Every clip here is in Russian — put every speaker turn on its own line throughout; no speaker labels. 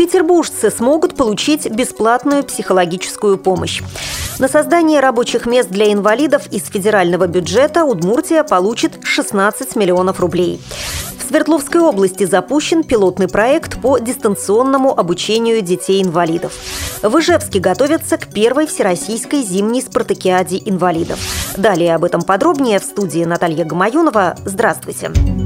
Петербуржцы смогут получить бесплатную психологическую помощь. На создание рабочих мест для инвалидов из федерального бюджета Удмуртия получит 16 миллионов рублей. В Свердловской области запущен пилотный проект по дистанционному обучению детей-инвалидов. В Ижевске готовятся к первой всероссийской зимней спартакиаде инвалидов. Далее об этом подробнее в студии Наталья Гамаюнова. Здравствуйте. Здравствуйте.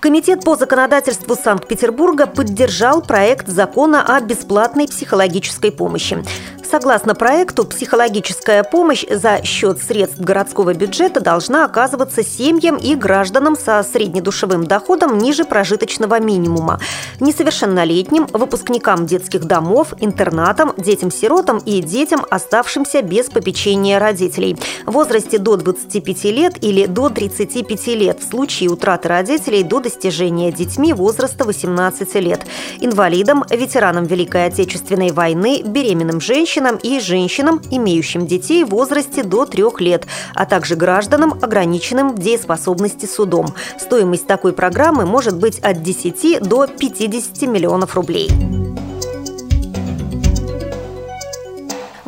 Комитет по законодательству Санкт-Петербурга поддержал проект закона о бесплатной психологической помощи. Согласно проекту, психологическая помощь за счет средств городского бюджета должна оказываться семьям и гражданам со среднедушевым доходом ниже прожиточного минимума, несовершеннолетним, выпускникам детских домов, интернатам, детям-сиротам и детям, оставшимся без попечения родителей. В возрасте до 25 лет или до 35 лет в случае утраты родителей до достижения детьми возраста 18 лет, инвалидам, ветеранам Великой Отечественной войны, беременным женщинам, женщинам и женщинам, имеющим детей в возрасте до трех лет, а также гражданам, ограниченным в дееспособности судом. Стоимость такой программы может быть от 10 до 50 миллионов рублей.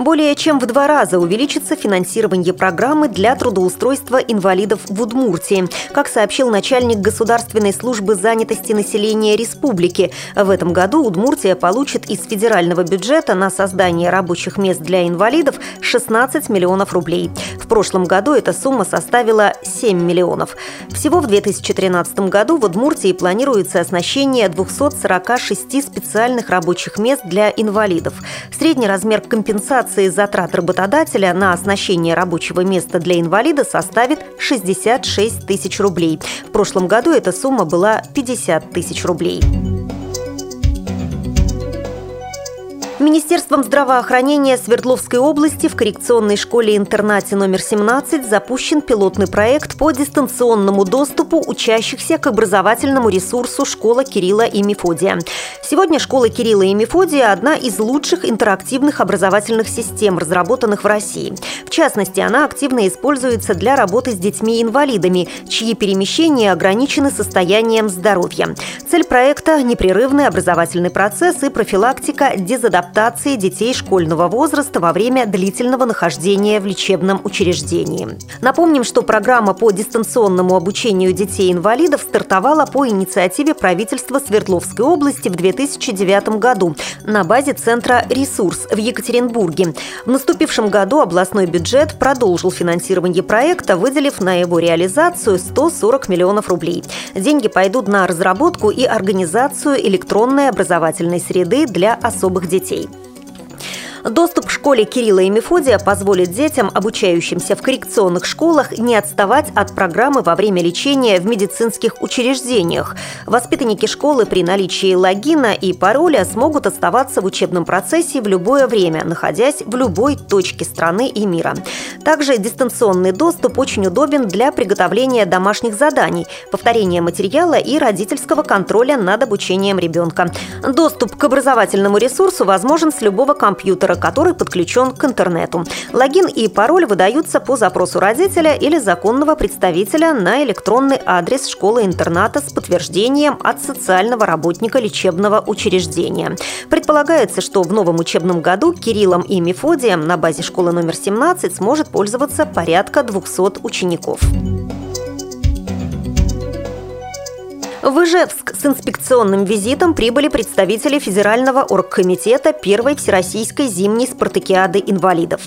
Более чем в два раза увеличится финансирование программы для трудоустройства инвалидов в Удмуртии. Как сообщил начальник Государственной службы занятости населения республики, в этом году Удмуртия получит из федерального бюджета на создание рабочих мест для инвалидов 16 миллионов рублей. Прошлом году эта сумма составила 7 миллионов. Всего в 2013 году в Удмуртии планируется оснащение 246 специальных рабочих мест для инвалидов. Средний размер компенсации затрат работодателя на оснащение рабочего места для инвалида составит 66 тысяч рублей. В прошлом году эта сумма была 50 тысяч рублей. Министерством здравоохранения Свердловской области в коррекционной школе-интернате номер 17 запущен пилотный проект по дистанционному доступу учащихся к образовательному ресурсу «Школа Кирилла и Мефодия». Сегодня «Школа Кирилла и Мефодия» – одна из лучших интерактивных образовательных систем, разработанных в России. В частности, она активно используется для работы с детьми-инвалидами, чьи перемещения ограничены состоянием здоровья. Цель проекта – непрерывный образовательный процесс и профилактика дезадаптации адаптации детей школьного возраста во время длительного нахождения в лечебном учреждении. Напомним, что программа по дистанционному обучению детей-инвалидов стартовала по инициативе правительства Свердловской области в 2009 году на базе центра «Ресурс» в Екатеринбурге. В наступившем году областной бюджет продолжил финансирование проекта, выделив на его реализацию 140 миллионов рублей. Деньги пойдут на разработку и организацию электронной образовательной среды для особых детей. Доступ к школе Кирилла и Мефодия позволит детям, обучающимся в коррекционных школах, не отставать от программы во время лечения в медицинских учреждениях. Воспитанники школы при наличии логина и пароля смогут оставаться в учебном процессе в любое время, находясь в любой точке страны и мира. Также дистанционный доступ очень удобен для приготовления домашних заданий, повторения материала и родительского контроля над обучением ребенка. Доступ к образовательному ресурсу возможен с любого компьютера компьютера, который подключен к интернету. Логин и пароль выдаются по запросу родителя или законного представителя на электронный адрес школы-интерната с подтверждением от социального работника лечебного учреждения. Предполагается, что в новом учебном году Кириллом и Мефодием на базе школы номер 17 сможет пользоваться порядка 200 учеников. В Ижевск с инспекционным визитом прибыли представители Федерального оргкомитета Первой Всероссийской зимней спартакиады инвалидов.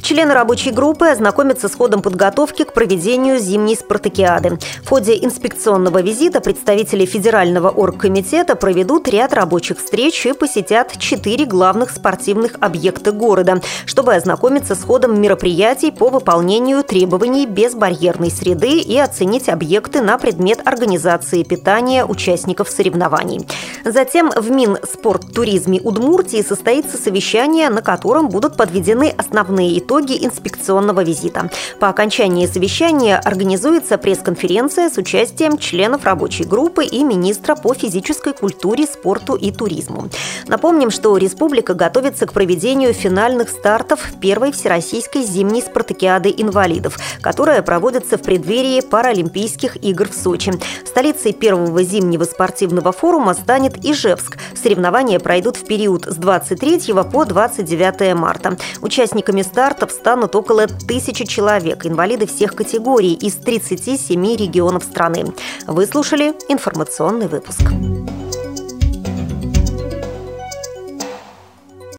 Члены рабочей группы ознакомятся с ходом подготовки к проведению зимней спартакиады. В ходе инспекционного визита представители Федерального оргкомитета проведут ряд рабочих встреч и посетят четыре главных спортивных объекта города, чтобы ознакомиться с ходом мероприятий по выполнению требований безбарьерной среды и оценить объекты на предмет организации питания питания участников соревнований. Затем в Минспорттуризме Удмуртии состоится совещание, на котором будут подведены основные итоги инспекционного визита. По окончании совещания организуется пресс-конференция с участием членов рабочей группы и министра по физической культуре, спорту и туризму. Напомним, что республика готовится к проведению финальных стартов первой всероссийской зимней спартакиады инвалидов, которая проводится в преддверии Паралимпийских игр в Сочи. Столицей первого первого зимнего спортивного форума станет Ижевск. Соревнования пройдут в период с 23 по 29 марта. Участниками стартов станут около тысячи человек, инвалиды всех категорий из 37 регионов страны. Вы слушали информационный выпуск.